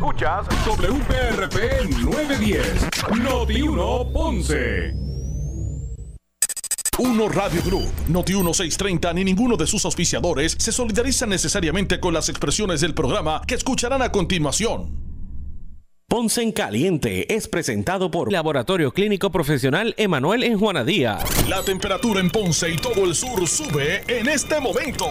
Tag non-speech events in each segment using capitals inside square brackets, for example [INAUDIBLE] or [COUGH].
Escuchas WPRP 910, Noti 1 Ponce. Uno Radio Group, Noti 1630 ni ninguno de sus auspiciadores se solidariza necesariamente con las expresiones del programa que escucharán a continuación. Ponce en Caliente es presentado por Laboratorio Clínico Profesional Emanuel en Juana Díaz. La temperatura en Ponce y todo el sur sube en este momento.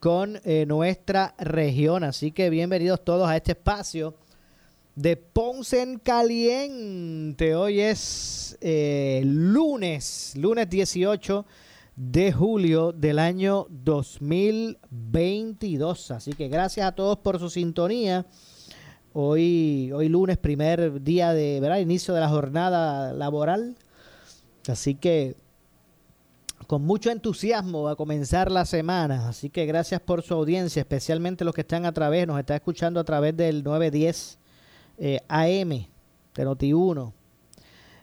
con eh, nuestra región. Así que bienvenidos todos a este espacio de Ponce en Caliente. Hoy es eh, lunes, lunes 18 de julio del año 2022. Así que gracias a todos por su sintonía. Hoy, hoy lunes, primer día de inicio de la jornada laboral. Así que con mucho entusiasmo va a comenzar la semana. Así que gracias por su audiencia, especialmente los que están a través, nos está escuchando a través del 910 eh, AM de Noti1.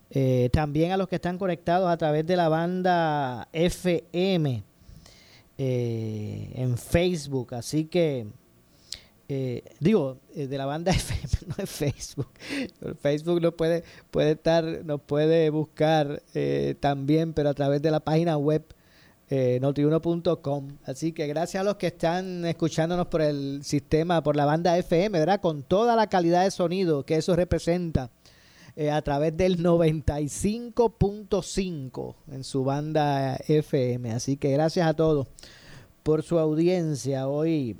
Eh, también a los que están conectados a través de la banda FM eh, en Facebook. Así que, digo, de la banda [LAUGHS] FM, [LAUGHS] no es Facebook. Facebook nos puede, puede estar, nos puede buscar también, pero a través de la página web eh, notiuno.com. Así que gracias a los que están escuchándonos por el sistema, por la banda FM, ¿verdad? Con toda la calidad de sonido que eso representa eh, a través del 95.5 en su banda FM. Así que gracias a todos por su audiencia. Hoy,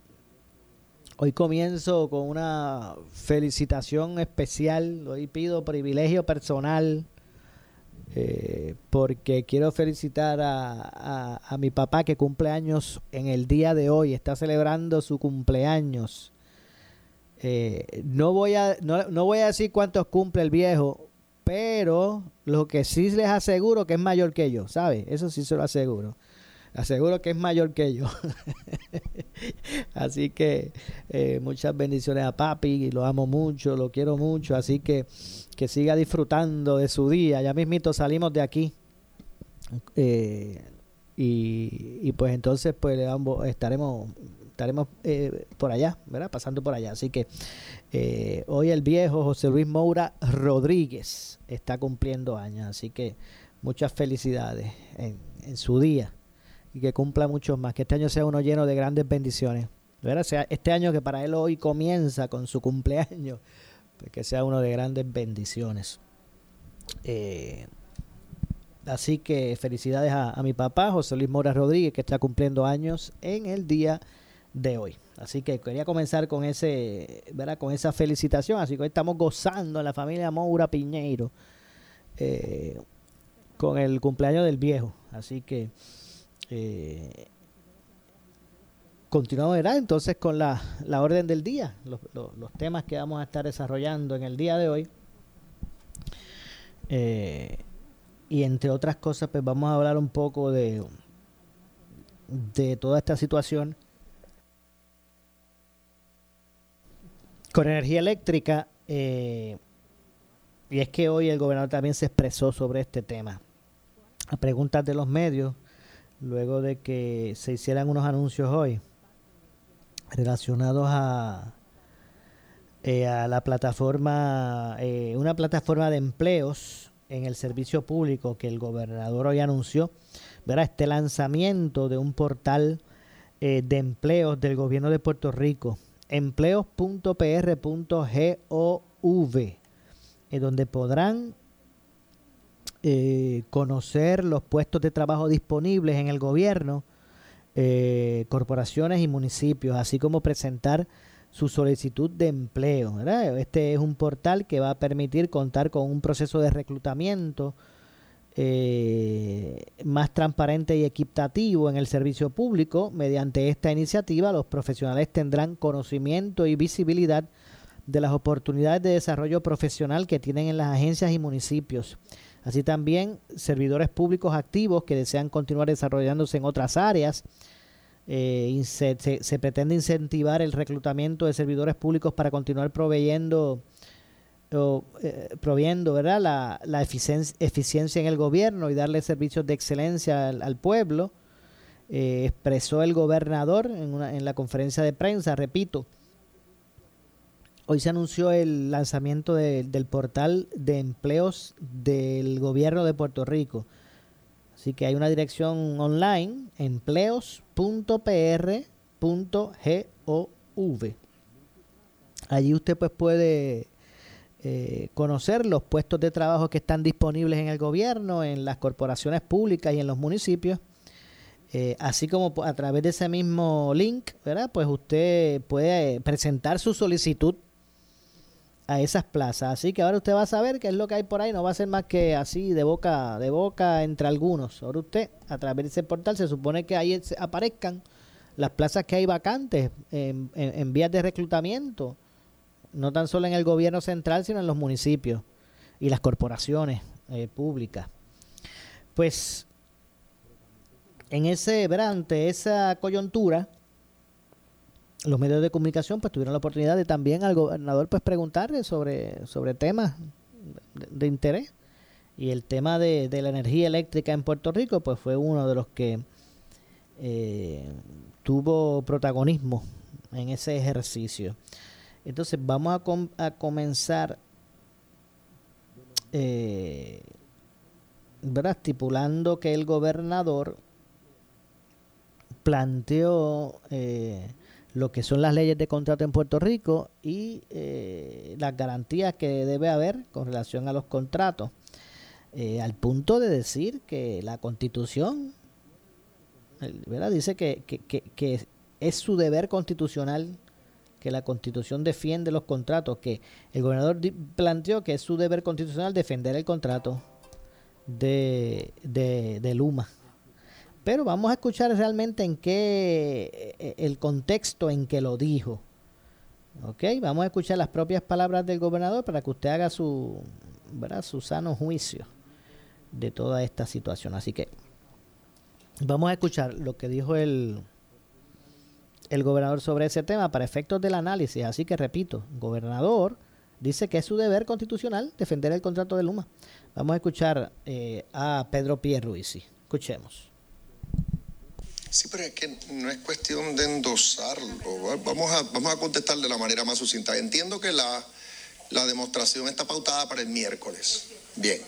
hoy comienzo con una felicitación especial. Hoy pido privilegio personal eh, porque quiero felicitar a, a, mi papá que cumple años en el día de hoy, está celebrando su cumpleaños. Eh, no, voy a, no, no voy a decir cuántos cumple el viejo, pero lo que sí les aseguro que es mayor que yo, ¿sabe? Eso sí se lo aseguro aseguro que es mayor que yo. [LAUGHS] así que eh, muchas bendiciones a papi, lo amo mucho, lo quiero mucho, así que que siga disfrutando de su día. Ya mismito salimos de aquí. Eh, y, pues entonces pues estaremos estaremos eh, por allá, ¿verdad? Pasando por allá. Así que hoy el viejo José Luis Moura Rodríguez está cumpliendo años. Así que muchas felicidades en su día y que cumpla muchos más. Que este año sea uno lleno de grandes bendiciones. Sea este año que para él hoy comienza con su cumpleaños, pues que sea uno de grandes bendiciones. Eh, así que felicidades a, mi papá, José Luis Mora Rodríguez, que está cumpliendo años en el día de hoy. Así que quería comenzar con ese, ¿verdad? con esa felicitación. Así que hoy estamos gozando en la familia Moura Piñeiro eh, con el cumpleaños del viejo. Así que eh, continuamos entonces con la, orden del día, los, temas que vamos a estar desarrollando en el día de hoy. Eh, y entre otras cosas, pues vamos a hablar un poco de, de toda esta situación con energía eléctrica. Eh, y es que hoy el gobernador también se expresó sobre este tema. A preguntas de los medios, luego de que se hicieran unos anuncios hoy relacionados a, eh, a la plataforma, eh, una plataforma de empleos en el servicio público que el gobernador hoy anunció, verá este lanzamiento de un portal eh, de empleos del gobierno de Puerto Rico, empleos.pr.gov, donde podrán eh, conocer los puestos de trabajo disponibles en el gobierno, eh, corporaciones y municipios, así como presentar su solicitud de empleo. Este es un portal que va a permitir contar con un proceso de reclutamiento eh, más transparente y equitativo en el servicio público. Mediante esta iniciativa, los profesionales tendrán conocimiento y visibilidad de las oportunidades de desarrollo profesional que tienen en las agencias y municipios. Así también servidores públicos activos que desean continuar desarrollándose en otras áreas. Eh, se, pretende incentivar el reclutamiento de servidores públicos para continuar proveyendo, eh, proviendo ¿verdad? la, eficiencia, en el gobierno y darle servicios de excelencia al, pueblo. Eh, expresó el gobernador en, una, en la conferencia de prensa, repito, Hoy se anunció el lanzamiento del portal de empleos del gobierno de Puerto Rico. Así que hay una dirección online, empleos.pr.gov. Allí usted pues puede eh, conocer los puestos de trabajo que están disponibles en el gobierno, en las corporaciones públicas y en los municipios. Eh, así como a través de ese mismo link, ¿verdad? Pues usted puede presentar su solicitud a esas plazas. Así que ahora usted va a saber qué es lo que hay por ahí. No va a ser más que así de boca de boca entre algunos. Ahora usted, a través de ese portal, se supone que ahí aparezcan las plazas que hay vacantes en, vías de reclutamiento. No tan solo en el gobierno central, sino en los municipios y las corporaciones eh, públicas. Pues en ese, ante esa coyuntura, los medios de comunicación pues tuvieron la oportunidad de también al gobernador pues preguntarle sobre, sobre temas de, interés. Y el tema de, la energía eléctrica en Puerto Rico pues fue uno de los que eh, tuvo protagonismo en ese ejercicio. Entonces vamos a, a comenzar eh, estipulando que el gobernador planteó eh, lo que son las leyes de contrato en Puerto Rico y eh, las garantías que debe haber con relación a los contratos, eh, al punto de decir que la constitución ¿verdad? dice que, que, que, es su deber constitucional que la constitución defiende los contratos, que el gobernador planteó que es su deber constitucional defender el contrato de, de, de Luma. Pero vamos a escuchar realmente en qué, eh, el contexto en que lo dijo. ¿Ok? Vamos a escuchar las propias palabras del gobernador para que usted haga su, su sano juicio de toda esta situación. Así que vamos a escuchar lo que dijo el, el gobernador sobre ese tema para efectos del análisis. Así que repito, gobernador dice que es su deber constitucional defender el contrato de Luma. Vamos a escuchar eh, a Pedro Pierruisi. Escuchemos. Sí, pero es que no es cuestión de endosarlo. Vamos a, vamos a contestar de la manera más sucinta. Entiendo que la, la demostración está pautada para el miércoles. Bien.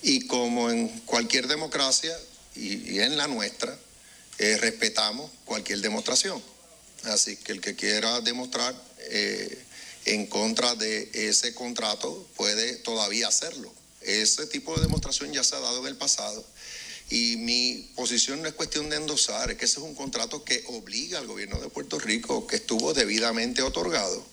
Y como en cualquier democracia y, en la nuestra, eh, respetamos cualquier demostración. Así que el que quiera demostrar eh, en contra de ese contrato puede todavía hacerlo. Ese tipo de demostración ya se ha dado en el pasado y mi posición no es cuestión de endosar, es que ese es un contrato que obliga al gobierno de Puerto Rico, que estuvo debidamente otorgado.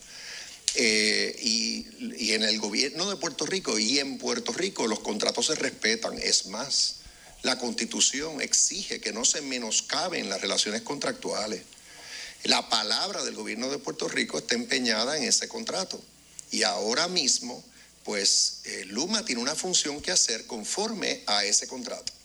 Eh, y, en el gobierno de Puerto Rico y en Puerto Rico los contratos se respetan. Es más, la constitución exige que no se menoscaben las relaciones contractuales. La palabra del gobierno de Puerto Rico está empeñada en ese contrato. Y ahora mismo, pues eh, Luma tiene una función que hacer conforme a ese contrato.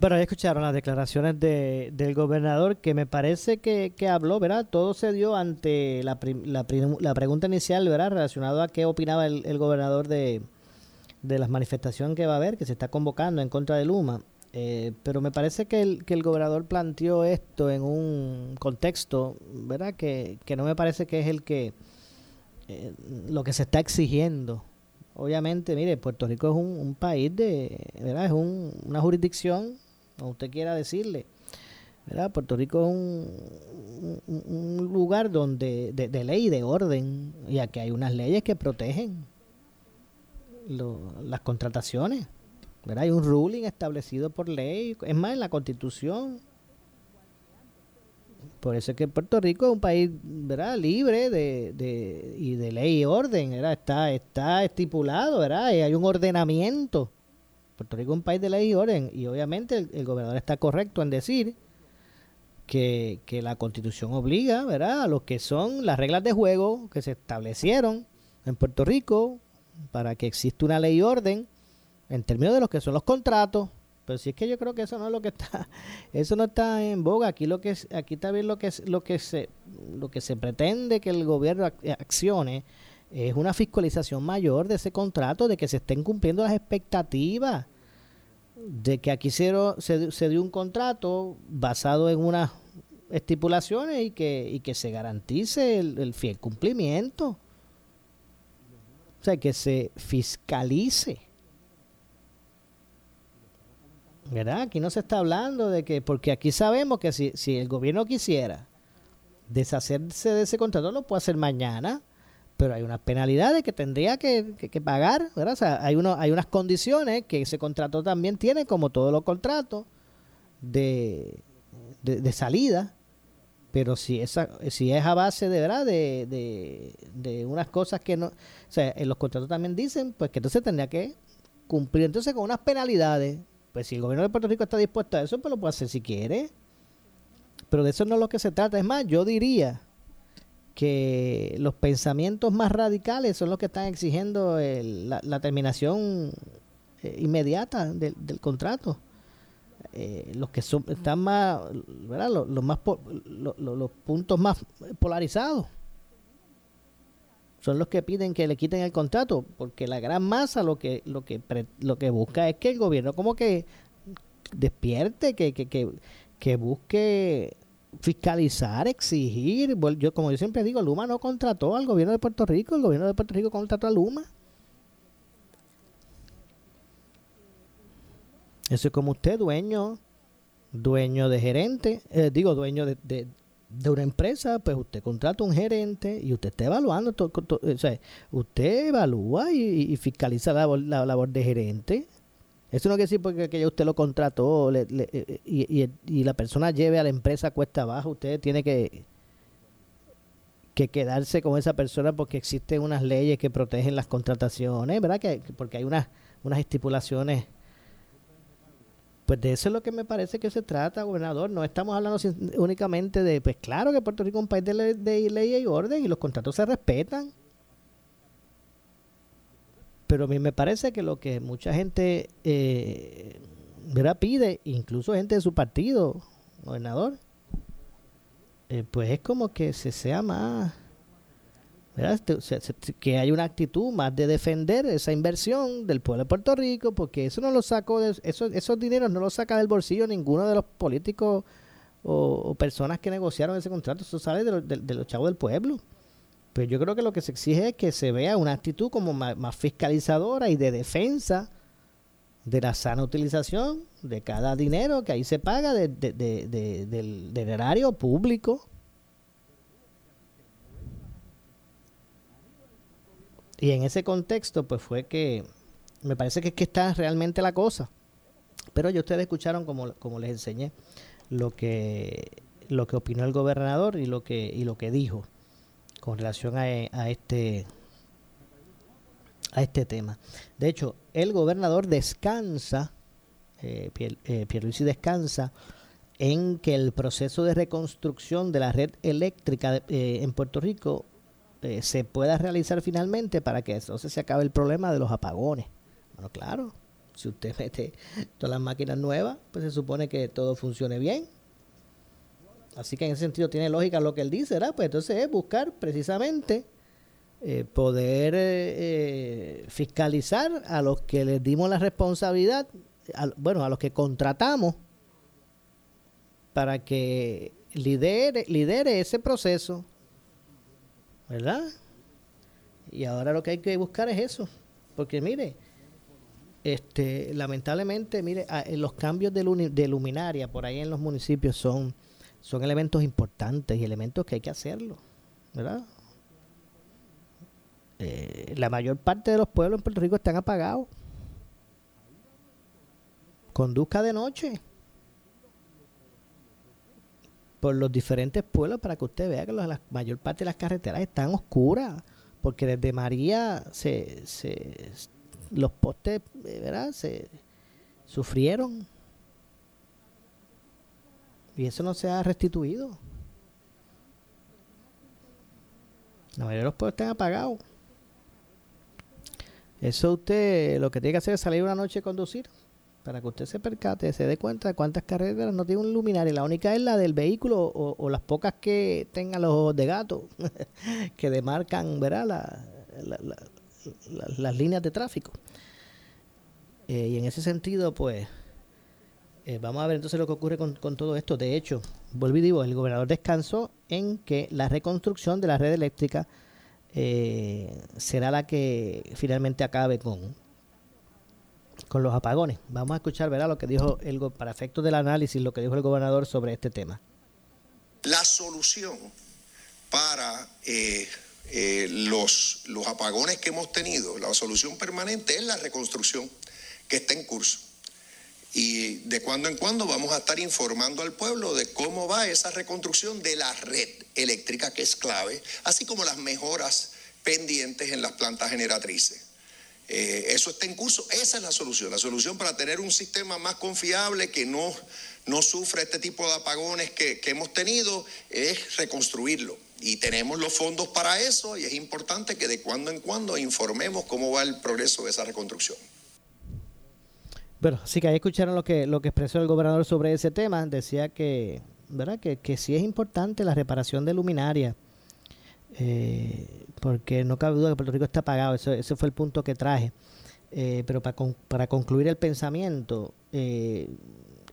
Bueno, ya escucharon las declaraciones de, del gobernador que me parece que, habló, ¿verdad? Todo se dio ante la, la, la pregunta inicial, ¿verdad? Relacionado a qué opinaba el, gobernador de, de las manifestaciones que va a haber, que se está convocando en contra de Luma. Eh, pero me parece que el, que el gobernador planteó esto en un contexto, ¿verdad? Que, que no me parece que es el que eh, lo que se está exigiendo. Obviamente, mire, Puerto Rico es un, un país de, ¿verdad? Es un, una jurisdicción como usted quiera decirle. ¿verdad? Puerto Rico es un, un, lugar donde de, ley y de orden, y aquí hay unas leyes que protegen las contrataciones. ¿verdad? Hay un ruling establecido por ley, es más, en la constitución. Por eso es que Puerto Rico es un país ¿verdad? libre de, de, y de ley y orden, ¿verdad? Está, está estipulado, ¿verdad? Hay un ordenamiento Puerto Rico es un país de ley y orden y obviamente el, gobernador está correcto en decir que, que la constitución obliga, ¿verdad? A lo que son las reglas de juego que se establecieron en Puerto Rico para que exista una ley y orden en términos de lo que son los contratos. Pero si es que yo creo que eso no es lo que está, [LAUGHS] eso no está en boga. Aquí lo que aquí también lo que lo que se, lo que se pretende que el gobierno accione es una fiscalización mayor de ese contrato, de que se estén cumpliendo las expectativas, de que aquí se, dio un contrato basado en unas estipulaciones y que, se garantice el, el fiel cumplimiento. O sea, que se fiscalice. ¿Verdad? Aquí no se está hablando de que, porque aquí sabemos que si, si el gobierno quisiera deshacerse de ese contrato, lo puede hacer mañana, pero hay unas penalidades que tendría que, pagar, ¿verdad? Hay, uno, hay unas condiciones que ese contrato también tiene, como todos los contratos de, de, salida, pero si esa si es a base de verdad de, de, de, unas cosas que no o sea en los contratos también dicen pues que entonces tendría que cumplir entonces con unas penalidades pues si el gobierno de Puerto Rico está dispuesto a eso, pues lo puede hacer si quiere. Pero de eso no es lo que se trata. Es más, yo diría que los pensamientos más radicales son los que están exigiendo la, terminación eh, inmediata del, contrato. Eh, los que son están más, ¿verdad? Los, más los puntos más polarizados son los que piden que le quiten el contrato, porque la gran masa lo que lo que lo que busca es que el gobierno como que despierte, que, que, que busque fiscalizar, exigir. Yo como yo siempre digo, Luma no contrató al gobierno de Puerto Rico, el gobierno de Puerto Rico contrató a Luma. Eso es como usted, dueño, dueño de gerente, eh, digo, dueño de, de una empresa, pues usted contrata un gerente y usted está evaluando, todo, o sea, usted evalúa y, fiscaliza la, la, labor de gerente. Eso no quiere decir porque que usted lo contrató eh, y, y, la persona lleve a la empresa cuesta abajo, usted tiene que, que quedarse con esa persona porque existen unas leyes que protegen las contrataciones, ¿verdad? Que, porque hay unas, unas estipulaciones pues de eso es lo que me parece que se trata, gobernador. No estamos hablando únicamente de, pues claro que Puerto Rico es un país de, ley, y orden y los contratos se respetan. Pero a mí me parece que lo que mucha gente eh, pide, incluso gente de su partido, gobernador, eh, pues es como que se sea más este, que hay una actitud más de defender esa inversión del pueblo de Puerto Rico, porque eso no lo sacó, de, eso, esos dineros no los saca del bolsillo ninguno de los políticos o, personas que negociaron ese contrato, eso sale de, los chavos del pueblo. Pero yo creo que lo que se exige es que se vea una actitud como más, fiscalizadora y de defensa de la sana utilización de cada dinero que ahí se paga del, del erario público Y en ese contexto, pues fue que me parece que es que está realmente la cosa. Pero ya ustedes escucharon, como, como les enseñé, lo que, lo que opinó el gobernador y lo que, y lo que dijo con relación a, este a este tema. De hecho, el gobernador descansa, eh, eh Pierluisi descansa en que el proceso de reconstrucción de la red eléctrica eh, en Puerto Rico eh, se pueda realizar finalmente para que entonces se acabe el problema de los apagones. Bueno, claro, si usted [LAUGHS] mete todas las máquinas nuevas, pues se supone que todo funcione bien. Así que en ese sentido tiene lógica lo que él dice, ¿verdad? Pues entonces es buscar precisamente eh, poder eh, fiscalizar a los que les dimos la responsabilidad, bueno, a los que contratamos para que lidere, lidere ese proceso ¿verdad? Y ahora lo que hay que buscar es eso, porque mire, este, lamentablemente, mire, los cambios de, luminaria por ahí en los municipios son, son elementos importantes y elementos que hay que hacerlo, ¿verdad? Eh, la mayor parte de los pueblos en Puerto Rico están apagados. Conduzca de noche por los diferentes pueblos para que usted vea que la mayor parte de las carreteras están oscuras, porque desde María se, se los postes, ¿verdad? Se sufrieron. Y eso no se ha restituido. La mayoría de los pueblos están apagados. Eso usted lo que tiene que hacer es salir una noche a conducir para que usted se percate, se dé cuenta de cuántas carreteras no tiene un luminario. La única es la del vehículo o, las pocas que tengan los ojos de gato, [LAUGHS] que demarcan ¿verdad? las líneas de tráfico. Eh, y en ese sentido, pues, eh, vamos a ver entonces lo que ocurre con, todo esto. De hecho, y digo, el gobernador descansó en que la reconstrucción de la red eléctrica eh, será la que finalmente acabe con, con los apagones. Vamos a escuchar, verá lo que dijo el para efectos del análisis, lo que dijo el gobernador sobre este tema. La solución para eh, los, los apagones que hemos tenido, la solución permanente es la reconstrucción que está en curso. Y de cuando en cuando vamos a estar informando al pueblo de cómo va esa reconstrucción de la red eléctrica, que es clave, así como las mejoras pendientes en las plantas generatrices. Eh, eso está en curso. Esa es la solución. La solución para tener un sistema más confiable que no, no sufra este tipo de apagones que, hemos tenido es reconstruirlo. Y tenemos los fondos para eso y es importante que de cuando en cuando informemos cómo va el progreso de esa reconstrucción. Bueno, sí que ahí escucharon lo que, lo que expresó el gobernador sobre ese tema. Decía que, ¿verdad? Que, que sí es importante la reparación de luminaria eh, porque no cabe duda que Puerto Rico está apagado, ese, ese fue el punto que traje. Eh, pero para, para concluir el pensamiento, eh,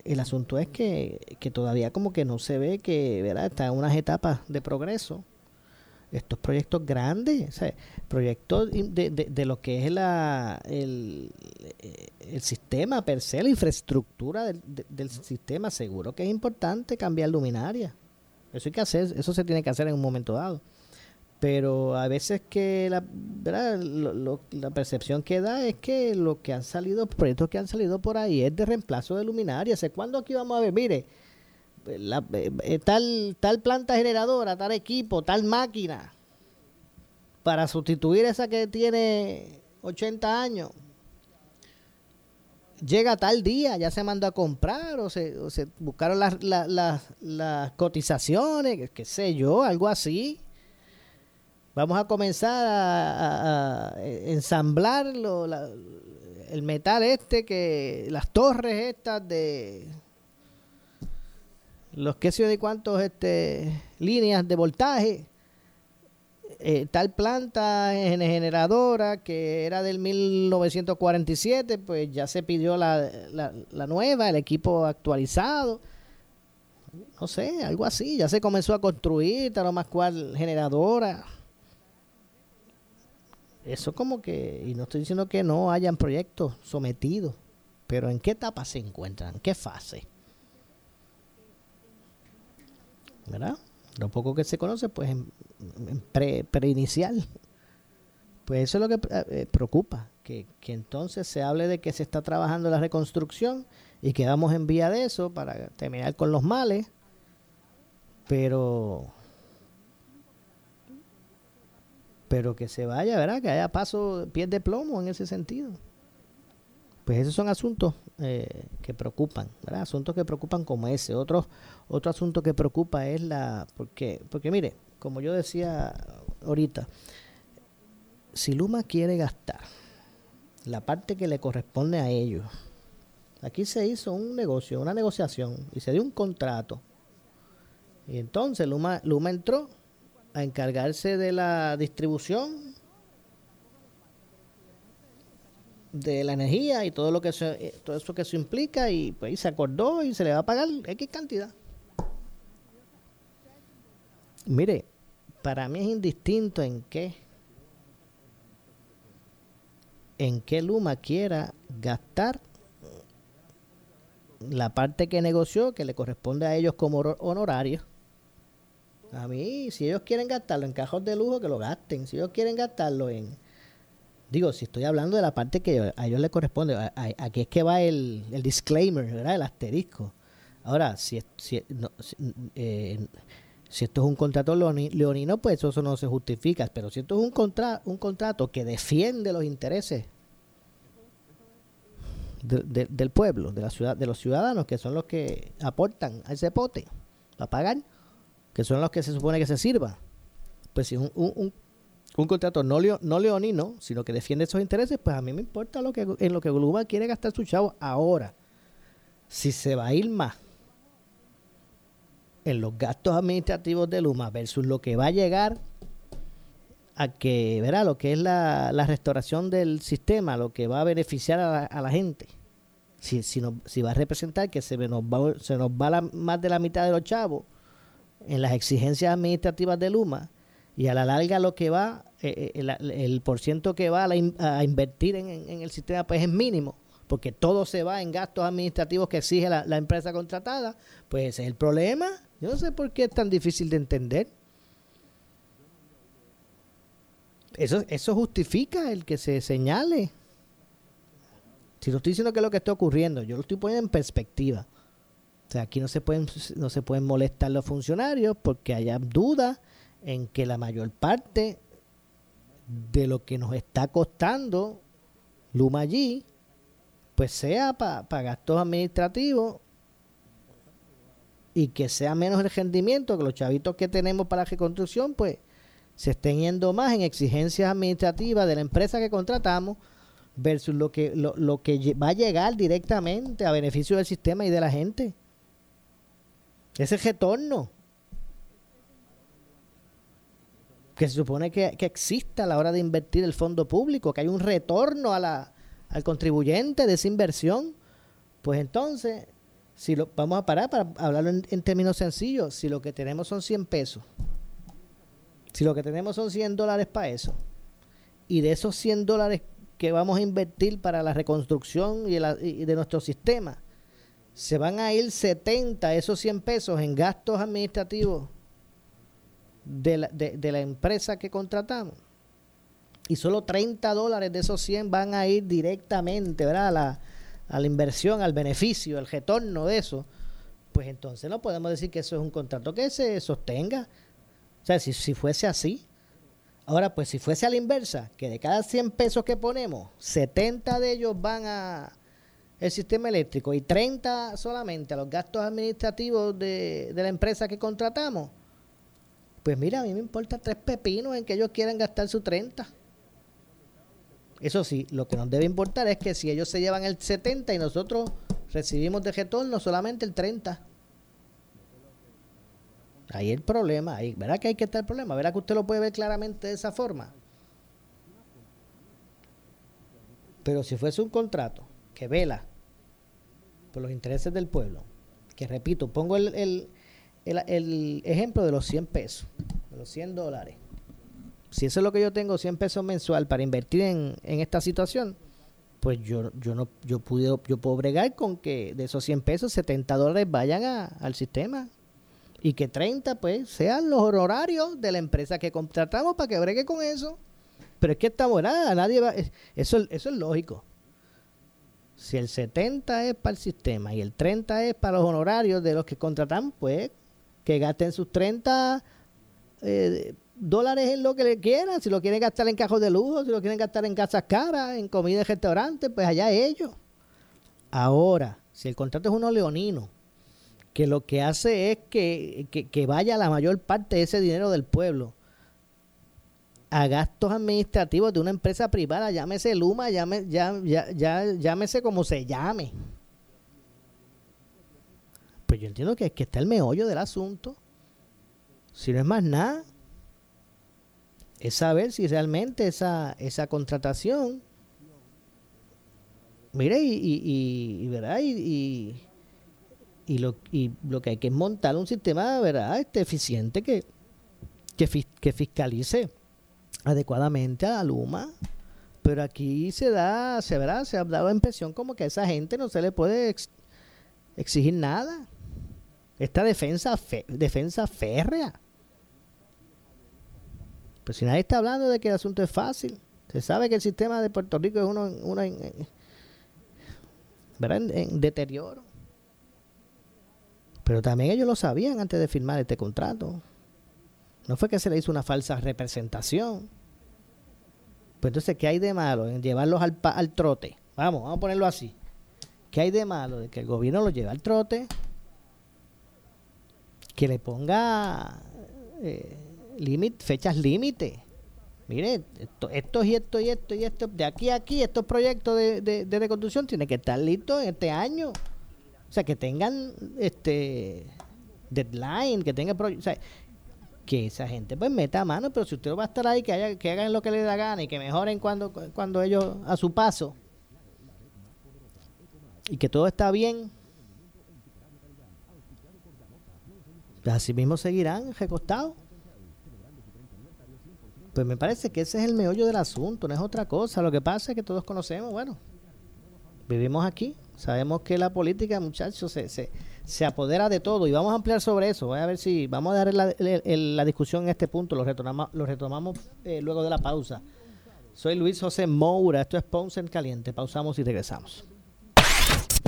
el asunto es que, que, todavía como que no se ve que ¿verdad? está en unas etapas de progreso. Estos proyectos grandes, proyectos de, de, lo que es la, el, el, sistema per se, la infraestructura del, del sistema, seguro que es importante cambiar luminaria. Eso hay que hacer, eso se tiene que hacer en un momento dado pero a veces que la, la percepción que da es que lo que han salido, proyectos que han salido por ahí es de reemplazo de luminarias. ¿Cuándo aquí vamos a ver? Mire, la, eh, tal, tal planta generadora, tal equipo, tal máquina, para sustituir esa que tiene 80 años, llega tal día, ya se mandó a comprar o se, buscaron las, las, las cotizaciones, qué sé yo, algo así. Vamos a comenzar a, ensamblar el metal este, que las torres estas de los que sé de cuántos este, líneas de voltaje. Eh, tal planta generadora que era del 1947, pues ya se pidió la, la nueva, el equipo actualizado no sé, algo así. Ya se comenzó a construir, tal o más cual generadora eso como que, y no estoy diciendo que no hayan proyectos sometidos, pero ¿en qué etapa se encuentran? ¿En qué fase? ¿Verdad? Lo poco que se conoce, pues en, pre, preinicial. Pues eso es lo que eh, eh, preocupa, que, que entonces se hable de que se está trabajando la reconstrucción y que vamos en vía de eso para terminar con los males, pero pero que se vaya, ¿verdad? Que haya paso, pies de plomo en ese sentido. Pues esos son asuntos eh, que preocupan, ¿verdad? Asuntos que preocupan como ese. Otro, otro asunto que preocupa es la... Porque, porque mire, como yo decía ahorita, si Luma quiere gastar la parte que le corresponde a ellos, aquí se hizo un negocio, una negociación y se dio un contrato. Y entonces Luma, Luma entró a encargarse de la distribución de la energía y todo lo que eh, todo eso que eso implica y pues se acordó y se le va a pagar X cantidad. Mire, para mí es indistinto en qué en qué Luma quiera gastar la parte que negoció que le corresponde a ellos como honorario a mí, si ellos quieren gastarlo en cajos de lujo, que lo gasten. Si ellos quieren gastarlo en... Digo, si estoy hablando de la parte que a ellos les corresponde, aquí es que va el, disclaimer, ¿verdad? El asterisco. Ahora, si, eh, si esto es un contrato leonino, pues eso no se justifica. Pero si esto es un, contra, un contrato que defiende los intereses del pueblo, de la ciudad, de los ciudadanos, que son los que aportan a ese pote a pagar, que son los que se supone que se sirva. Pues si un, un, un, contrato no, no leonino, sino que defiende esos intereses, pues a mí me importa lo que en lo que Luma quiere gastar su chavo ahora. Si se va a ir más en los gastos administrativos de Luma versus lo que va a llegar a que, verá, lo que es la, restauración del sistema, lo que va a beneficiar a la, gente. Si, si, si, va a representar que se nos va, se nos va más de la mitad de los chavos en las exigencias administrativas de Luma y a la larga lo que va, eh, eh, el, el, por ciento que va a, invertir en, el sistema pues es mínimo, porque todo se va en gastos administrativos que exige la, la empresa contratada, pues ese es el problema. Yo no sé por qué es tan difícil de entender. Eso, eso justifica el que se señale. Si no estoy diciendo que es lo que está ocurriendo, yo lo estoy poniendo en perspectiva. O sea, aquí no se pueden, no se pueden molestar los funcionarios porque haya duda en que la mayor parte de lo que nos está costando Luma allí, pues sea para gastos administrativos y que sea menos el rendimiento que los chavitos que tenemos para la reconstrucción, pues se estén yendo más en exigencias administrativas de la empresa que contratamos versus lo que, lo, lo que va a llegar directamente a beneficio del sistema y de la gente. Ese retorno que se supone que, que exista a la hora de invertir el fondo público, que hay un retorno a la, al contribuyente de esa inversión, pues entonces, si lo vamos a parar para hablarlo en, términos sencillos, si lo que tenemos son 100 pesos si lo que tenemos son 100 dólares para eso, y de esos 100 dólares que vamos a invertir para la reconstrucción y, de nuestro sistema, se van a ir 70, esos 100 pesos en gastos administrativos de la, de, la empresa que contratamos. Y solo 30 dólares de esos 100 van a ir directamente ¿verdad? A, la, a la inversión, al beneficio, al retorno de eso. Pues entonces no podemos decir que eso es un contrato que se sostenga. O sea, si, si fuese así. Ahora, pues si fuese a la inversa, que de cada 100 pesos que ponemos, 70 de ellos van a el sistema eléctrico y 30 solamente a los gastos administrativos de, de la empresa que contratamos, pues mira, a mí me importa tres pepinos en que ellos quieran gastar su 30. Eso sí, lo que nos debe importar es que si ellos se llevan el 70 y nosotros recibimos de retorno solamente el 30. Ahí el problema, ahí, ¿verdad que hay que estar el problema? ¿Verdad que usted lo puede ver claramente de esa forma? Pero si fuese un contrato que vela por los intereses del pueblo, que repito, pongo el, el, el, ejemplo de los 100 pesos, de los 100 dólares. Si eso es lo que yo tengo, 100 pesos mensual para invertir en, en esta situación, pues yo, yo no yo pude, yo puedo bregar con que de esos 100 pesos 70 dólares vayan a, al sistema y que 30 pues sean los honorarios de la empresa que contratamos para que bregue con eso. Pero es que estamos nada, nadie va, eso, eso es lógico. Si el 70 es para el sistema y el 30 es para los honorarios de los que contratamos, pues que gasten sus 30 eh, dólares en lo que le quieran. Si lo quieren gastar en cajos de lujo, si lo quieren gastar en casas caras, en comida en restaurantes, pues allá ellos. Ahora, si el contrato es uno leonino, que lo que hace es que, vaya la mayor parte de ese dinero del pueblo a gastos administrativos de una empresa privada, llámese Luma, ya, llámese como se llame. Pues yo entiendo que, que está el meollo del asunto. Si no es más nada, es saber si realmente esa, esa contratación, mire, y, y, ¿verdad? y y lo, y lo que hay que es montar un sistema ¿verdad? Este, eficiente que, que, fiscalice adecuadamente a la Luma. Pero aquí se da, se verá, se ha dado la impresión como que a esa gente no se le puede exigir nada. Esta defensa, defensa férrea. Pero si nadie está hablando de que el asunto es fácil, se sabe que el sistema de Puerto Rico es uno, en, ¿verdad? en deterioro. Pero también ellos lo sabían antes de firmar este contrato. No fue que se le hizo una falsa representación. Pues entonces, ¿qué hay de malo en llevarlos al, al trote? Vamos, vamos a ponerlo así. ¿Qué hay de malo de que el gobierno lo lleve al trote? Que le ponga eh, fechas límite. Mire, esto, esto y esto y esto y esto, de aquí a aquí, estos proyectos de, de, reconstrucción tienen que estar listos este año. O sea, que tengan este deadline, que tengan... Que esa gente pues meta mano, pero si usted va a estar ahí, que, haya, que hagan lo que les da gana y que mejoren cuando, cuando ellos a su paso y que todo está bien, pues así mismo seguirán recostados. Pues me parece que ese es el meollo del asunto, no es otra cosa. Lo que pasa es que todos conocemos, bueno, vivimos aquí, sabemos que la política, muchachos, se, se, se apodera de todo y vamos a ampliar sobre eso. Voy a ver si vamos a dar la, discusión en este punto, lo retomamos, lo retomamos eh, luego de la pausa. Soy Luis José Moura, esto es Ponce en Caliente. Pausamos y regresamos.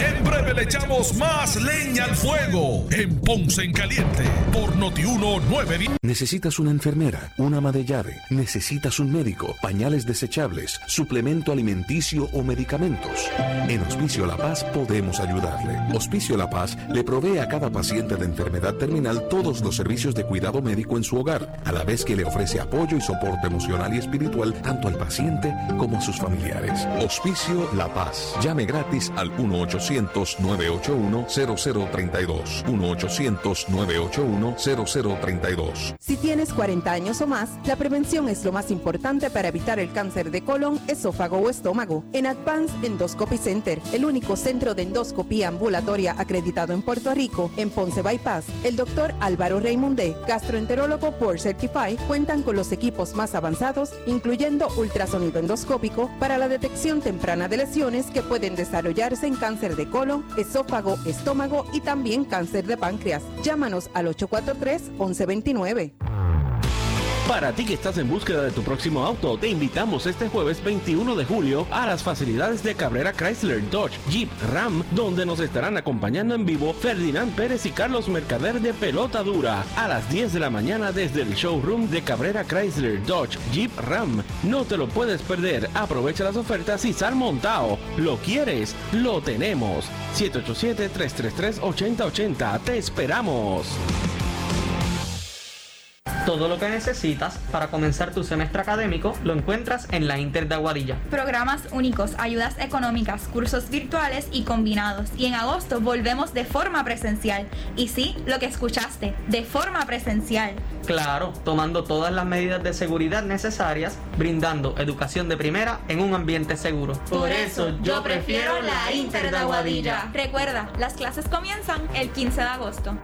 En breve le echamos más leña al fuego en Ponce en Caliente por Notiuno 910. Necesitas una enfermera, una ama de llave, necesitas un médico, pañales desechables, suplemento alimenticio o medicamentos. En Hospicio La Paz podemos ayudarle. Hospicio La Paz le provee a cada paciente de enfermedad terminal todos los servicios de cuidado médico en su hogar, a la vez que le ofrece apoyo y soporte emocional y espiritual tanto al paciente como a sus familiares. Hospicio La Paz. Llame gratis al 1800 1-800-981-0032. 1-800-981-0032. Si tienes 40 años o más, la prevención es lo más importante para evitar el cáncer de colon, esófago o estómago. En Advance Endoscopy Center, el único centro de endoscopía ambulatoria acreditado en Puerto Rico, en Ponce Bypass, el doctor Álvaro Raymondé, gastroenterólogo por Certify, cuentan con los equipos más avanzados, incluyendo ultrasonido endoscópico, para la detección temprana de lesiones que pueden desarrollarse en cáncer de colon, esófago, estómago y también cáncer de páncreas. Llámanos al 843-1129. Para ti que estás en búsqueda de tu próximo auto, te invitamos este jueves 21 de julio a las facilidades de Cabrera Chrysler, Dodge, Jeep, Ram, donde nos estarán acompañando en vivo Ferdinand Pérez y Carlos Mercader de Pelota Dura a las 10 de la mañana desde el showroom de Cabrera Chrysler, Dodge, Jeep, Ram. No te lo puedes perder. Aprovecha las ofertas y sal montado. ¿Lo quieres? Lo tenemos. 787-333-8080. Te esperamos. Todo lo que necesitas para comenzar tu semestre académico lo encuentras en la Inter de Aguadilla. Programas únicos, ayudas económicas, cursos virtuales y combinados. Y en agosto volvemos de forma presencial. Y sí, lo que escuchaste, de forma presencial. Claro, tomando todas las medidas de seguridad necesarias, brindando educación de primera en un ambiente seguro. Por eso yo prefiero la Inter de Aguadilla. Recuerda, las clases comienzan el 15 de agosto.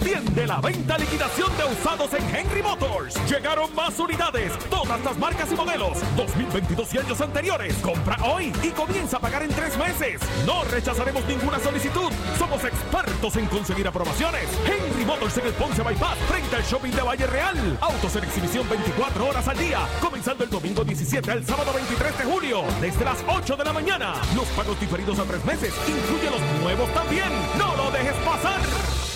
Extiende la venta liquidación de usados en Henry Motors. Llegaron más unidades, todas las marcas y modelos. 2022 y años anteriores. Compra hoy y comienza a pagar en tres meses. No rechazaremos ninguna solicitud. Somos expertos en conseguir aprobaciones. Henry Motors en el Ponce Bypass, frente al shopping de Valle Real. Autos en exhibición 24 horas al día. Comenzando el domingo 17 al sábado 23 de julio. Desde las 8 de la mañana. Los pagos diferidos a tres meses. Incluye los nuevos también. No lo dejes pasar.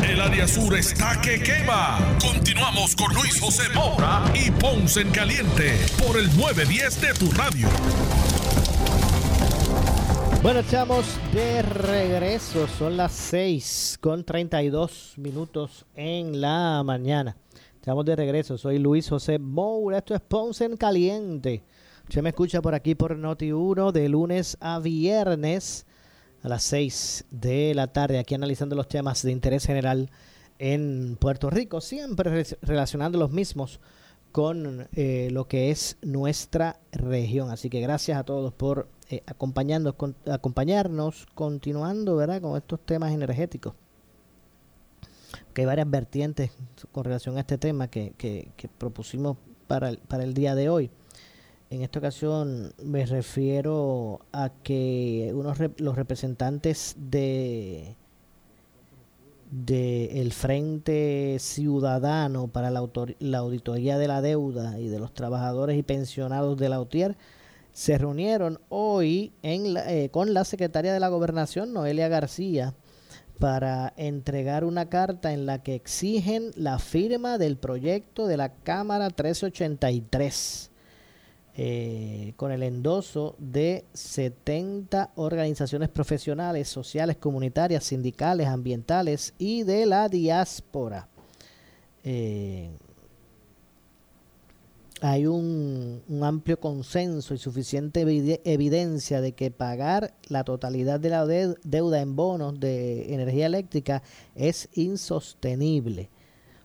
El área sur está que quema. Continuamos con Luis José Moura y Ponce en Caliente por el 910 de tu radio. Bueno, estamos de regreso. Son las 6 con 32 minutos en la mañana. Estamos de regreso. Soy Luis José Moura. Esto es Ponce en Caliente. Usted me escucha por aquí por Noti 1 de lunes a viernes a las 6 de la tarde, aquí analizando los temas de interés general en Puerto Rico, siempre relacionando los mismos con eh, lo que es nuestra región. Así que gracias a todos por eh, acompañando, acompañarnos, continuando ¿verdad? con estos temas energéticos. Que hay varias vertientes con relación a este tema que, que, propusimos para el, para el día de hoy. En esta ocasión me refiero a que unos los representantes de del Frente Ciudadano para la, la, Auditoría de la Deuda y de los Trabajadores y Pensionados de la UTIER se reunieron hoy en eh, con la secretaria de la Gobernación, Noelia García, para entregar una carta en la que exigen la firma del proyecto de la Cámara 1383 eh, con el endoso de 70 organizaciones profesionales, sociales, comunitarias, sindicales, ambientales y de la diáspora. Eh, hay un, amplio consenso y suficiente evidencia de que pagar la totalidad de la deuda en bonos de energía eléctrica es insostenible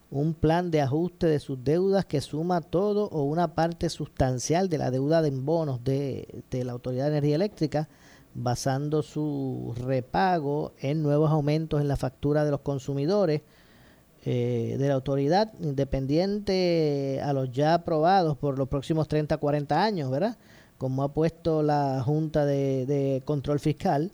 un plan de ajuste de sus deudas que suma todo o una parte sustancial de la deuda en bonos de, la Autoridad de Energía Eléctrica, basando su repago en nuevos aumentos en la factura de los consumidores eh, de la autoridad, independiente a los ya aprobados por los próximos 30, 40 años, ¿verdad? Como ha puesto la Junta de Control Fiscal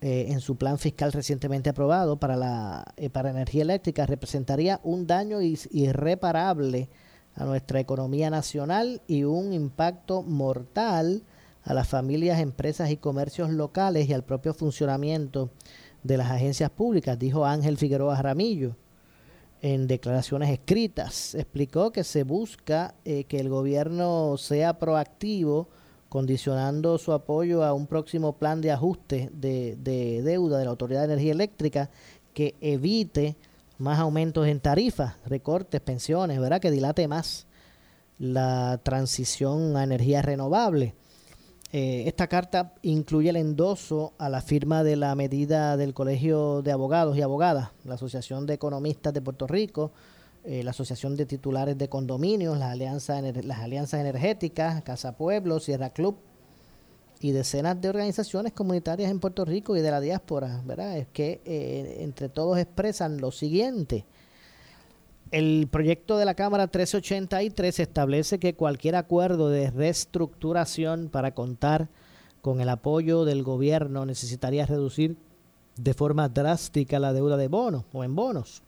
eh, en su plan fiscal recientemente aprobado para la eh, para energía eléctrica representaría un daño irreparable a nuestra economía nacional y un impacto mortal a las familias, empresas y comercios locales y al propio funcionamiento de las agencias públicas, dijo Ángel Figueroa Ramillo en declaraciones escritas. Explicó que se busca eh, que el gobierno sea proactivo condicionando su apoyo a un próximo plan de ajuste de, deuda de la Autoridad de Energía Eléctrica que evite más aumentos en tarifas, recortes, pensiones, ¿verdad? Que dilate más la transición a energía renovable. Eh, esta carta incluye el endoso a la firma de la medida del Colegio de Abogados y Abogadas, la Asociación de Economistas de Puerto Rico, eh, la Asociación de Titulares de Condominios, las alianzas, las alianzas energéticas, Casa Pueblo, Sierra Club y decenas de organizaciones comunitarias en Puerto Rico y de la diáspora, ¿verdad? Es que eh, entre todos expresan lo siguiente. El proyecto de la Cámara 383 establece que cualquier acuerdo de reestructuración para contar con el apoyo del gobierno necesitaría reducir de forma drástica la deuda de bonos o en bonos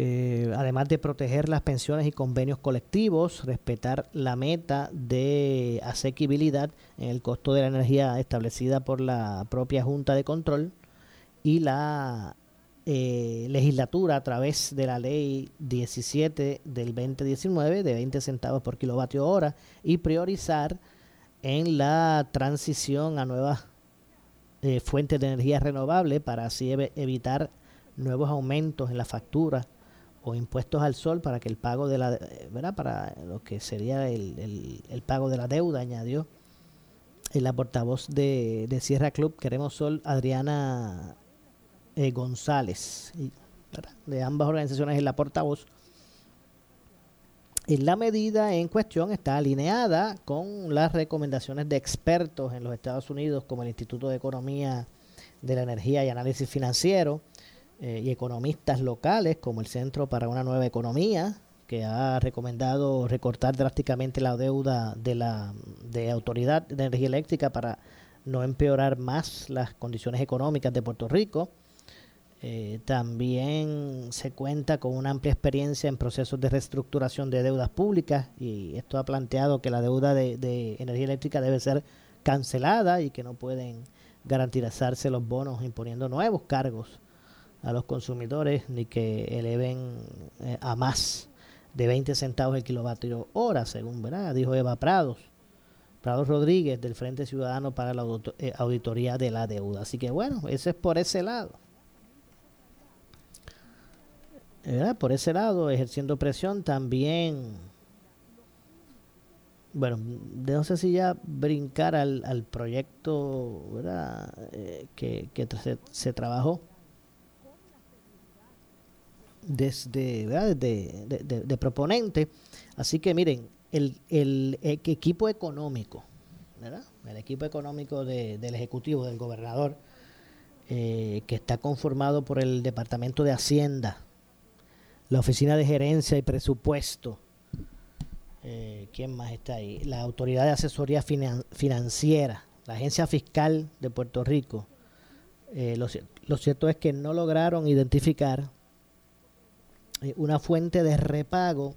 eh, además de proteger las pensiones y convenios colectivos, respetar la meta de asequibilidad en el costo de la energía establecida por la propia Junta de Control y la eh, legislatura a través de la ley 17 del 2019 de 20 centavos por kilovatio hora y priorizar en la transición a nuevas eh, fuentes de energía renovable para así evitar nuevos aumentos en la factura impuestos al sol para que el pago de la, eh, ¿verdad? Para lo que sería el, el, pago de la deuda, añadió la portavoz de, Sierra Club, Queremos Sol, Adriana eh, González, de ambas organizaciones en la portavoz. En la medida en cuestión está alineada con las recomendaciones de expertos en los Estados Unidos, como el Instituto de Economía de la Energía y Análisis Financiero, eh, y economistas locales como el Centro para una Nueva Economía, que ha recomendado recortar drásticamente la deuda de la de Autoridad de Energía Eléctrica para no empeorar más las condiciones económicas de Puerto Rico. Eh, también se cuenta con una amplia experiencia en procesos de reestructuración de deudas públicas y esto ha planteado que la deuda de, de energía eléctrica debe ser cancelada y que no pueden garantizarse los bonos imponiendo nuevos cargos a los consumidores ni que eleven eh, a más de 20 centavos el kilovatio hora, según ¿verdad? dijo Eva Prados. Prados Rodríguez del Frente Ciudadano para la eh, Auditoría de la Deuda. Así que bueno, eso es por ese lado. Por ese lado, ejerciendo presión también. Bueno, no sé si ya brincar al, al proyecto ¿verdad? Eh, que, que se trabajó desde, de, proponente. Así que miren, el, el, equipo económico el equipo económico del Ejecutivo, del gobernador, eh, que está conformado por el Departamento de Hacienda, la Oficina de Gerencia y Presupuesto, eh, ¿quién más está ahí? La Autoridad de Asesoría Financiera, la Agencia Fiscal de Puerto Rico. Eh, lo, cierto es que no lograron identificar una fuente de repago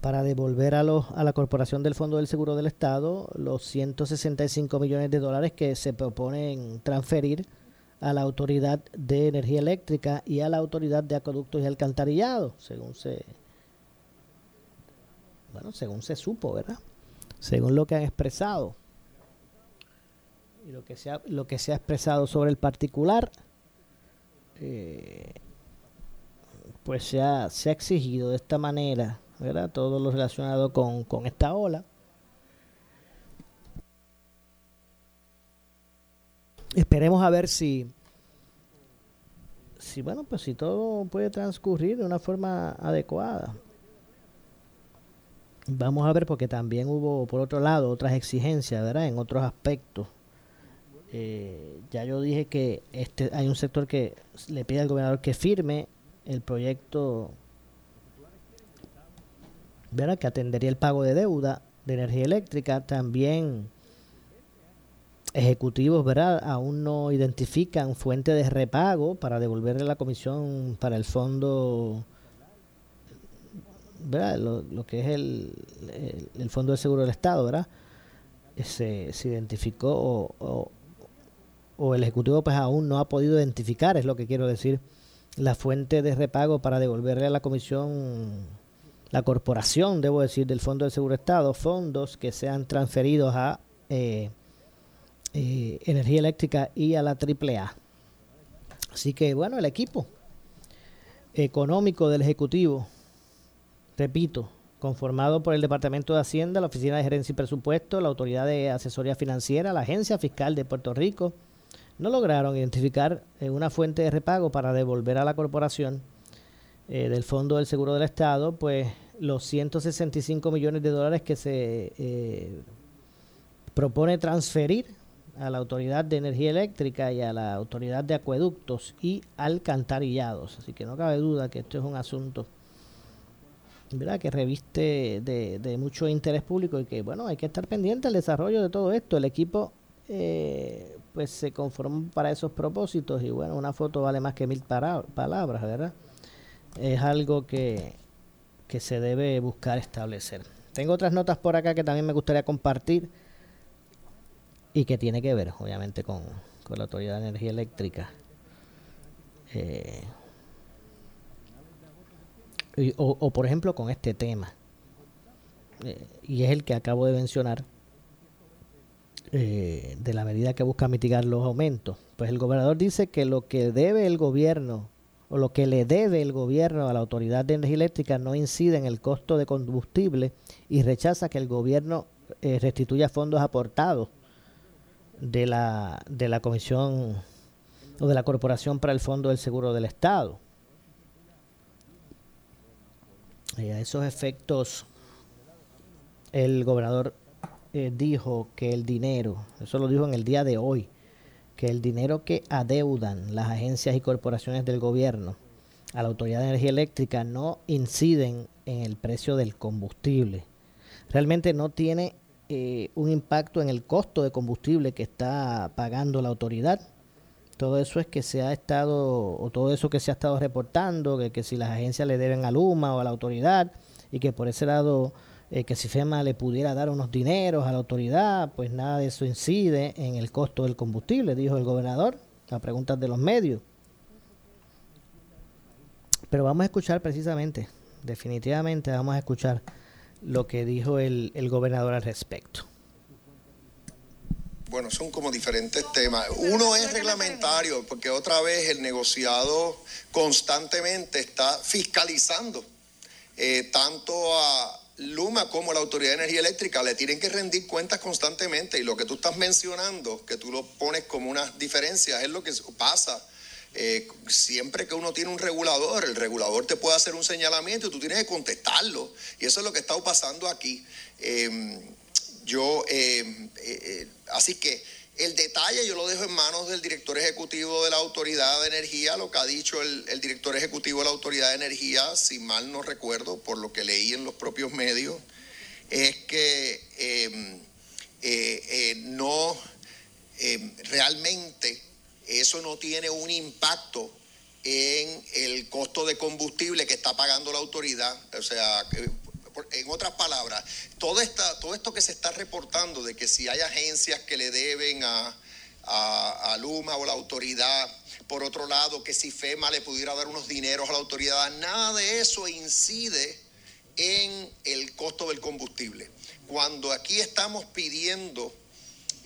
para devolver a, los, a la Corporación del Fondo del Seguro del Estado los 165 millones de dólares que se proponen transferir a la Autoridad de Energía Eléctrica y a la Autoridad de Acueductos y Alcantarillado, según se bueno, según se supo, ¿verdad? Según lo que han expresado y lo que se ha, lo que se ha expresado sobre el particular, eh, pues se ha, se ha exigido de esta manera ¿verdad? Todo lo relacionado con, con esta ola. Esperemos a ver si, si, bueno, pues si todo puede transcurrir de una forma adecuada. Vamos a ver porque también hubo, por otro lado, otras exigencias, ¿verdad? En otros aspectos. Eh, ya yo dije que este hay un sector que le pide al gobernador que firme el proyecto ¿verdad? que atendería el pago de deuda de energía eléctrica. También ejecutivos ¿verdad? aún no identifican fuente de repago para devolverle la comisión para el fondo, ¿verdad? Lo, que es el, el, Fondo de Seguro del Estado, ¿verdad? Se, se identificó o, o, el Ejecutivo pues aún no ha podido identificar, es lo que quiero decir, la fuente de repago para devolverle a la comisión la corporación, debo decir, del Fondo de Seguro Estado, fondos que sean transferidos a eh, eh, energía eléctrica y a la AAA. Así que bueno, el equipo económico del Ejecutivo, repito, conformado por el Departamento de Hacienda, la Oficina de Gerencia y Presupuesto, la Autoridad de Asesoría Financiera, la Agencia Fiscal de Puerto Rico, no lograron identificar eh, una fuente de repago para devolver a la corporación del Fondo del Seguro del Estado, pues los 165 millones de dólares que se eh, propone transferir a la Autoridad de Energía Eléctrica y a la Autoridad de Acueductos y Alcantarillados. Así que no cabe duda que esto es un asunto ¿verdad? que reviste de, mucho interés público y que bueno hay que estar pendiente del desarrollo de todo esto. El equipo eh, pues se conformó para esos propósitos y bueno, una foto vale más que mil palabras, ¿verdad? Es algo que que se debe buscar establecer. Tengo otras notas por acá que también me gustaría compartir y que tiene que ver, obviamente, con, la Autoridad de Energía Eléctrica. Eh, o, por ejemplo, con este tema. Eh, y es el que acabo de mencionar, eh, de la medida que busca mitigar los aumentos. Pues el gobernador dice que lo que debe el gobierno o lo que le debe el gobierno a la Autoridad de Energía Eléctrica no incide en el costo de combustible y rechaza que el gobierno eh, restituya fondos aportados de la, de la Comisión o de la Corporación para el Fondo del Seguro del Estado. Y a esos efectos, el gobernador eh, dijo que el dinero, eso lo dijo en el día de hoy, que el dinero que adeudan las agencias y corporaciones del gobierno a la Autoridad de Energía Eléctrica no inciden en el precio del combustible. Realmente no tiene eh, un impacto en el costo de combustible que está pagando la autoridad. Todo eso es que se ha estado, o todo eso que se ha estado reportando, que, que si las agencias le deben a Luma o a la autoridad, y que por ese lado eh, que si FEMA le pudiera dar unos dineros a la autoridad, pues nada de eso incide en el costo del combustible, dijo el gobernador, a preguntas de los medios. Pero vamos a escuchar precisamente, definitivamente vamos a escuchar lo que dijo el, el gobernador al respecto. Bueno, son como diferentes temas. Uno es reglamentario, porque otra vez el negociado constantemente está fiscalizando eh, tanto a, Luma como la Autoridad de Energía Eléctrica le tienen que rendir cuentas constantemente y lo que tú estás mencionando, que tú lo pones como una diferencia, es lo que pasa. Eh, siempre que uno tiene un regulador, el regulador te puede hacer un señalamiento y tú tienes que contestarlo. Y eso es lo que está pasando aquí. Em, yo, eh, eh, así que el detalle yo lo dejo en manos del director ejecutivo de la Autoridad de Energía, lo que ha dicho el, director ejecutivo de la Autoridad de Energía, si mal no recuerdo, por lo que leí en los propios medios, es que em, eh, eh, no, em, realmente eso no tiene un impacto en el costo de combustible que está pagando la autoridad. O sea, en otras palabras, todo, esto que se está reportando de que si hay agencias que le deben a, Luma o la autoridad, por otro lado, que si FEMA le pudiera dar unos dineros a la autoridad, nada de eso incide en el costo del combustible. Cuando aquí estamos pidiendo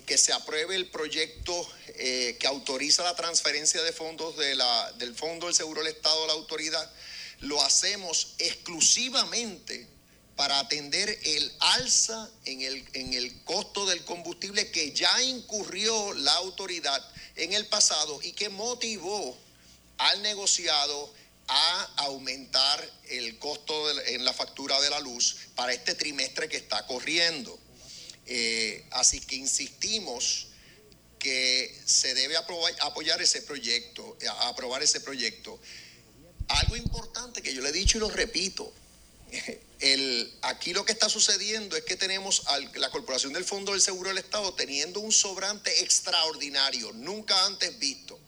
que se apruebe el proyecto eh, que autoriza la transferencia de fondos del Fondo del Seguro del Estado a la autoridad, lo hacemos exclusivamente para atender el alza en el, en el costo del combustible que ya incurrió la autoridad en el pasado y que motivó al negociado a aumentar el costo en la factura de la luz para este trimestre que está corriendo. Eh, así que insistimos que se debe apoyar ese proyecto, aprobar ese proyecto. Algo importante que yo le he dicho y lo repito, [LAUGHS] aquí lo que está sucediendo es que tenemos a la Corporación del Fondo del Seguro del Estado teniendo un sobrante extraordinario, nunca antes visto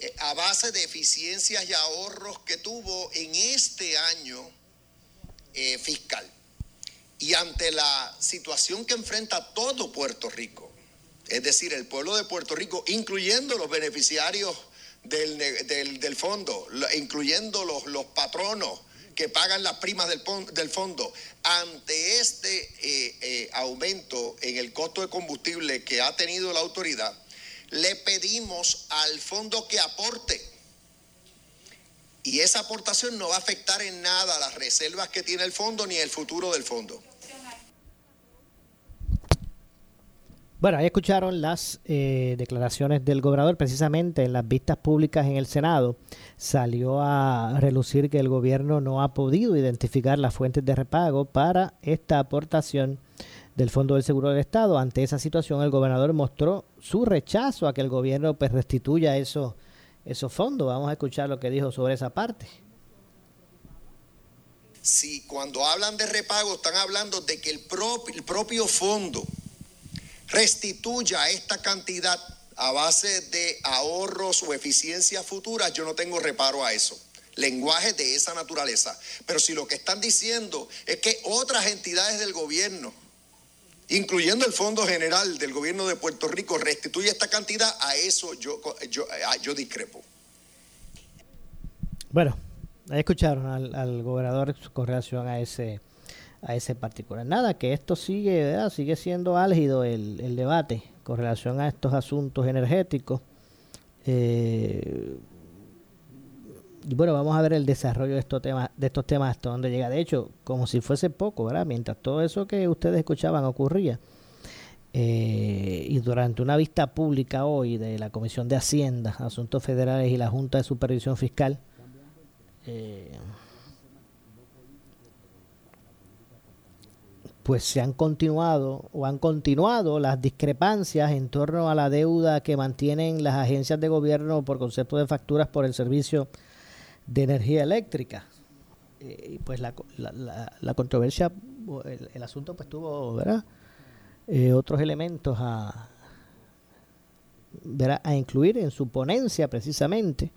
eh, a base de eficiencias y ahorros que tuvo en este año eh, fiscal. Y ante la situación que enfrenta todo Puerto Rico, es decir, el pueblo de Puerto Rico, incluyendo los beneficiarios del, del, del fondo, incluyendo los, los, patronos que pagan las primas del, del fondo, ante este eh, eh, aumento en el costo de combustible que ha tenido la autoridad, le pedimos al fondo que aporte. Y esa aportación no va a afectar en nada las reservas que tiene el fondo ni el futuro del fondo. Bueno, ahí escucharon las eh, declaraciones del gobernador. Precisamente en las vistas públicas en el Senado salió a relucir que el gobierno no ha podido identificar las fuentes de repago para esta aportación del Fondo del Seguro del Estado. Ante esa situación, el gobernador mostró su rechazo a que el gobierno pues, restituya esos, esos fondos. Vamos a escuchar lo que dijo sobre esa parte. Si cuando hablan de repago están hablando de que el, pro, el propio fondo restituya esta cantidad a base de ahorros o eficiencias futuras, yo no tengo reparo a eso. Lenguaje de esa naturaleza. Pero si lo que están diciendo es que otras entidades del gobierno, incluyendo el Fondo General del Gobierno de Puerto Rico, restituye esta cantidad, a eso yo, yo, yo discrepo. Bueno, escucharon al, al gobernador con relación a ese a ese particular. Nada, que esto sigue, ¿verdad? sigue siendo álgido el, el, debate con relación a estos asuntos energéticos. Eh, y bueno, vamos a ver el desarrollo de estos temas, de estos temas hasta dónde llega. De hecho, como si fuese poco, ¿verdad? Mientras todo eso que ustedes escuchaban ocurría. Eh, y durante una vista pública hoy de la Comisión de Hacienda, Asuntos Federales y la Junta de Supervisión Fiscal, eh, pues se han continuado o han continuado las discrepancias en torno a la deuda que mantienen las agencias de gobierno por concepto de facturas por el servicio de energía eléctrica. Eh, pues la, la, controversia, el, asunto pues tuvo. Eh, otros elementos a, ¿verdad? a incluir en su ponencia precisamente.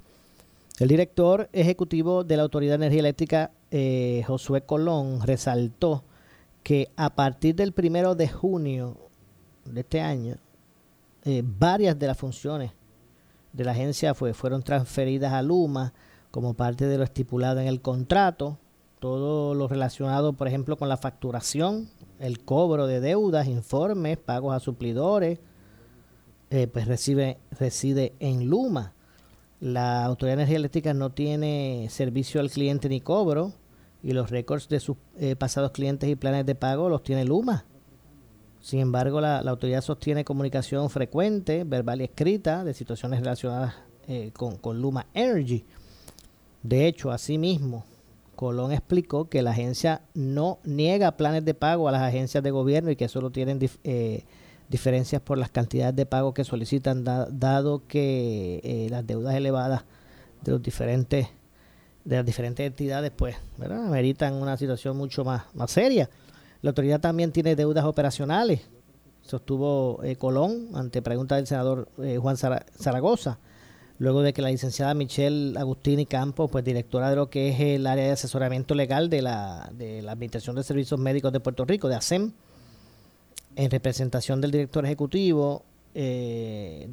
El director ejecutivo de la Autoridad de Energía Eléctrica, eh, Josué Colón, resaltó que a partir del primero de junio de este año, eh, varias de las funciones de la agencia fue, fueron transferidas a Luma como parte de lo estipulado en el contrato, todo lo relacionado, por ejemplo, con la facturación, el cobro de deudas, informes, pagos a suplidores, eh, pues recibe, reside en Luma. La Autoridad de Energía Eléctrica no tiene servicio al cliente ni cobro, y los récords de sus eh, pasados clientes y planes de pago los tiene Luma. Sin embargo, la, autoridad sostiene comunicación frecuente, verbal y escrita, de situaciones relacionadas eh, con, con, Luma Energy. De hecho, asimismo, Colón explicó que la agencia no niega planes de pago a las agencias de gobierno y que solo tienen eh, diferencias por las cantidades de pago que solicitan, dado que eh, las deudas elevadas de los diferentes de las diferentes entidades, pues, ¿verdad? Ameritan una situación mucho más, más seria. La autoridad también tiene deudas operacionales, sostuvo eh, Colón ante pregunta del senador eh, Juan Zaragoza, luego de que la licenciada Michelle Agustini Campos, pues directora de lo que es el área de asesoramiento legal de la, de la Administración de Servicios Médicos de Puerto Rico, de ASEM, en representación del director ejecutivo, eh,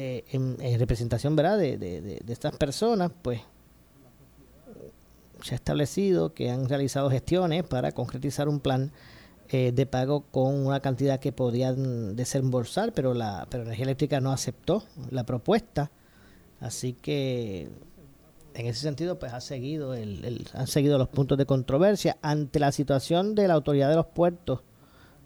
eh, en, representación ¿verdad? De, de, estas personas, pues se ha establecido que han realizado gestiones para concretizar un plan eh, de pago con una cantidad que podían desembolsar, pero la pero Energía Eléctrica no aceptó la propuesta. Así que en ese sentido, pues ha seguido el, han seguido los puntos de controversia ante la situación de la autoridad de los puertos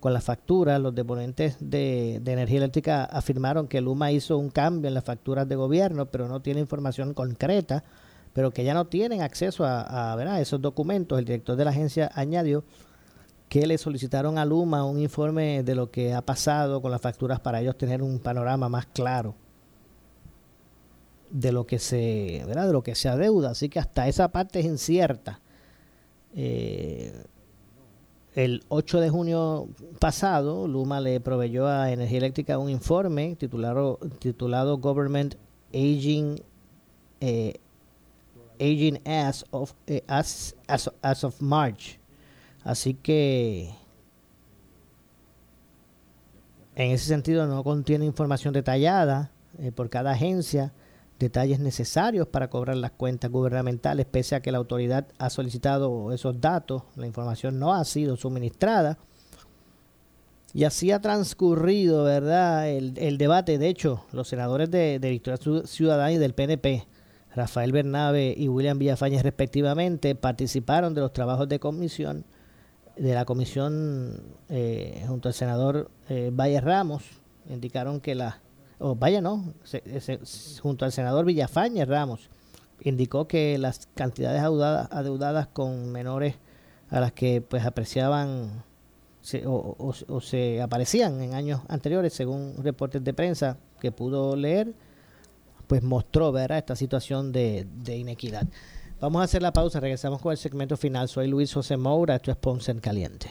con la factura, los deponentes de, energía eléctrica afirmaron que Luma hizo un cambio en las facturas de gobierno, pero no tiene información concreta, pero que ya no tienen acceso a, esos documentos. El director de la agencia añadió que le solicitaron a Luma un informe de lo que ha pasado con las facturas para ellos tener un panorama más claro de lo que se, ¿verdad? de lo que. Así que hasta esa parte es incierta. Eh, el 8 de junio pasado, Luma le proveyó a Energía Eléctrica un informe titulado, titulado Government Aging, eh, Aging as, of, eh, as, as, of March. Así que en ese sentido no contiene información detallada eh, por cada agencia detalles necesarios para cobrar las cuentas gubernamentales, pese a que la autoridad ha solicitado esos datos, la información no ha sido suministrada. Y así ha transcurrido, ¿verdad?, el, debate. De hecho, los senadores de, de, Victoria Ciudadana y del PNP, Rafael Bernabe y William Villafañez respectivamente, participaron de los trabajos de comisión, de la comisión eh, junto al senador eh, Valle Ramos. Indicaron que la o vaya no, junto al senador Villafañe Ramos, indicó que las cantidades adeudadas, con menores a las que pues apreciaban o, se aparecían en años anteriores, según reportes de prensa que pudo leer, pues mostró ¿verdad? esta situación de, de inequidad. Vamos a hacer la pausa, regresamos con el segmento final. Soy Luis José Moura, esto es Ponce en Caliente.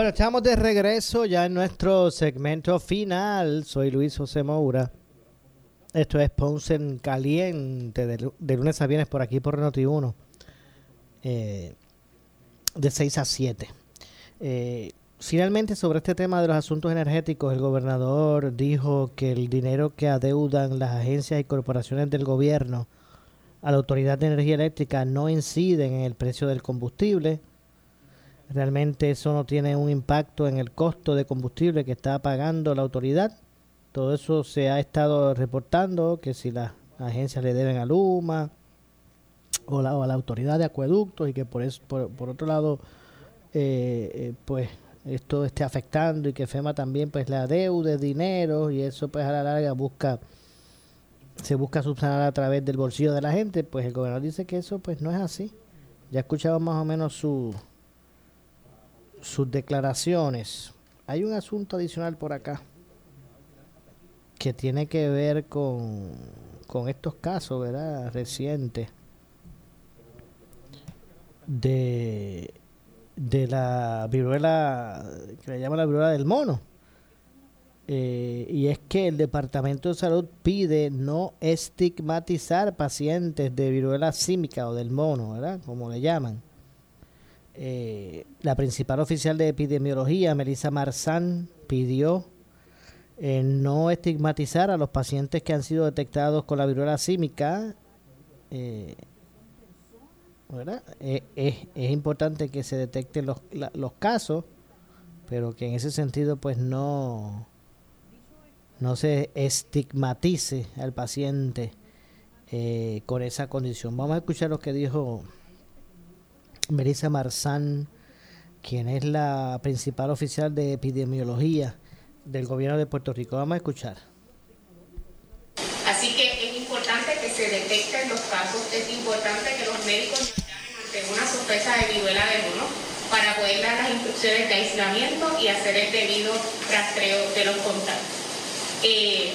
Bueno, estamos de regreso ya en nuestro segmento final. Soy Luis José Moura. Esto es Ponce en Caliente, de, lunes a viernes por aquí por Noti1, eh, de 6 a 7. Eh, finalmente, sobre este tema de los asuntos energéticos, el gobernador dijo que el dinero que adeudan las agencias y corporaciones del gobierno a la Autoridad de Energía Eléctrica no inciden en el precio del combustible Realmente eso no tiene un impacto en el costo de combustible que está pagando la autoridad. Todo eso se ha estado reportando, que si las agencias le deben a Luma o, la, a la autoridad de acueductos y que por eso por, otro lado eh, eh, pues esto esté afectando y que FEMA también pues le adeude dinero y eso pues a la larga busca se busca subsanar a través del bolsillo de la gente, pues el gobernador dice que eso pues no es así. Ya escuchado más o menos su, sus declaraciones. Hay un asunto adicional por acá que tiene que ver con, con estos casos, ¿verdad? Recientes de, de la viruela, que le llaman la viruela del mono. Eh, y es que el Departamento de Salud pide no estigmatizar pacientes de viruela símica o del mono, ¿verdad? Como le llaman. Eh, la principal oficial de epidemiología, Melissa Marzán, pidió eh, no estigmatizar a los pacientes que han sido detectados con la viruela símica. ¿verdad? es, importante que se detecten los, los casos, pero que en ese sentido pues no no se estigmatice al paciente eh, con esa condición. Vamos a escuchar lo que dijo Melissa Marzán, quien es la principal oficial de epidemiología del gobierno de Puerto Rico. Vamos a escuchar. Así que es importante que se detecten los casos, es importante que los médicos ante una sospecha de viruela de mono para poder dar las instrucciones de aislamiento y hacer el debido rastreo de los contactos. Eh,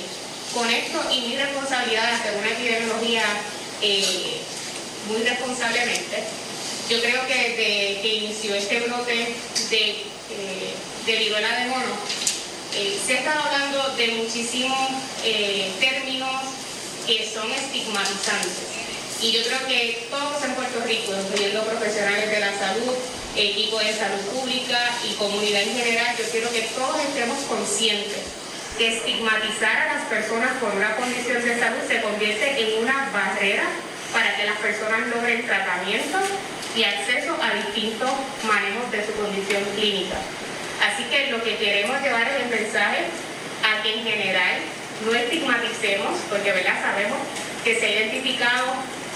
con esto y mi responsabilidad de hacer una epidemiología eh, muy responsablemente, yo creo que desde que inició este brote de, eh, de viruela de mono, se ha estado hablando de muchísimos términos que son estigmatizantes. Y yo creo que todos en Puerto Rico, incluyendo profesionales de la salud, equipo de salud pública y comunidad en general, yo quiero que todos estemos conscientes que estigmatizar a las personas por una condición de salud se convierte en una barrera para que las personas logren tratamiento y acceso a distintos manejos de su condición clínica. Así que lo que queremos llevar es el mensaje a que en general no estigmaticemos, porque ¿verdad? sabemos que se ha identificado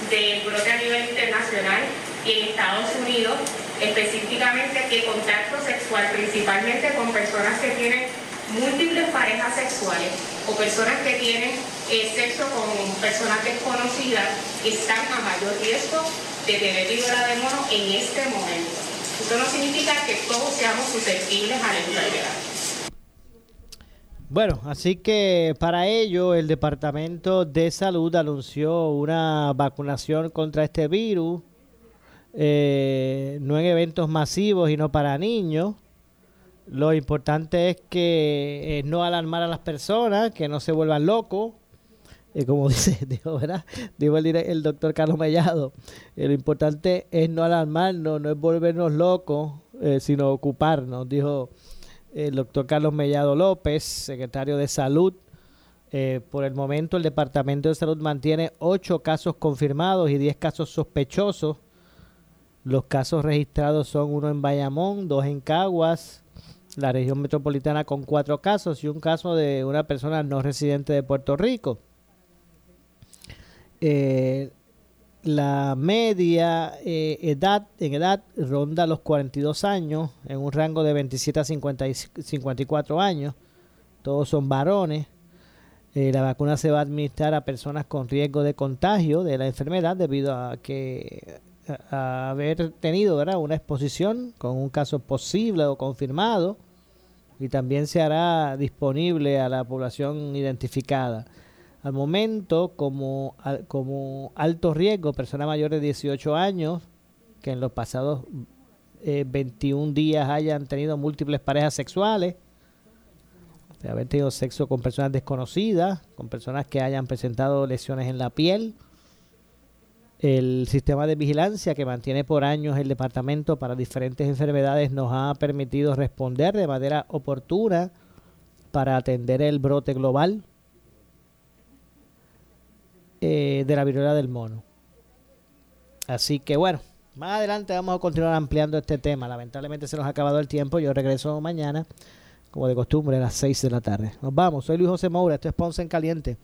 del brote a nivel internacional y en Estados Unidos, específicamente que contacto sexual, principalmente con personas que tienen múltiples parejas sexuales o personas que tienen eh, sexo con personas desconocidas están a mayor riesgo de tener viruela de mono en este momento. Esto no significa que todos seamos susceptibles a la enfermedad. Bueno, así que para ello el Departamento de Salud anunció una vacunación contra este virus, eh, no en eventos masivos y no para niños. Lo importante es que eh, no alarmar a las personas, que no se vuelvan locos. Eh, como [LAUGHS] dice, dijo, ¿verdad? Dijo el, el, doctor Carlos Mellado. Eh, lo importante es no alarmarnos, no es volvernos locos, sino ocuparnos, dijo el doctor Carlos Mellado López, secretario de Salud. por el momento, el Departamento de Salud mantiene ocho casos confirmados y diez casos sospechosos. Los casos registrados son uno en Bayamón, dos en Caguas, la región metropolitana con cuatro casos y un caso de una persona no residente de Puerto Rico. Eh, la media eh, edad en edad ronda los 42 años, en un rango de 27 a 54 años. Todos son varones. Eh, la vacuna se va a administrar a personas con riesgo de contagio de la enfermedad debido a que a haber tenido ¿verdad? una exposición con un caso posible o confirmado y también se hará disponible a la población identificada. Al momento, como, como alto riesgo, personas mayores de 18 años que en los pasados 21 eh, días hayan tenido múltiples parejas sexuales, de haber tenido sexo con personas desconocidas, con personas que hayan presentado lesiones en la piel, el sistema de vigilancia que mantiene por años el departamento para diferentes enfermedades nos ha permitido responder de manera oportuna para atender el brote global eh, de la viruela del mono. Así que bueno, más adelante vamos a continuar ampliando este tema. Lamentablemente se nos ha acabado el tiempo. Yo regreso mañana, como de costumbre, a las 6 de la tarde. Nos vamos. Soy Luis José Moura. Esto es Ponce en Caliente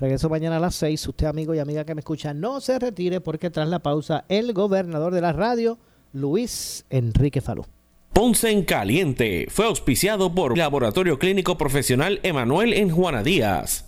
Regreso mañana a las 6. Usted, amigo y amiga que me escucha, no se retire porque tras la pausa, el gobernador de la radio, Luis Enrique Falú. Ponce en Caliente fue auspiciado por Laboratorio Clínico Profesional Emanuel en Juana Díaz.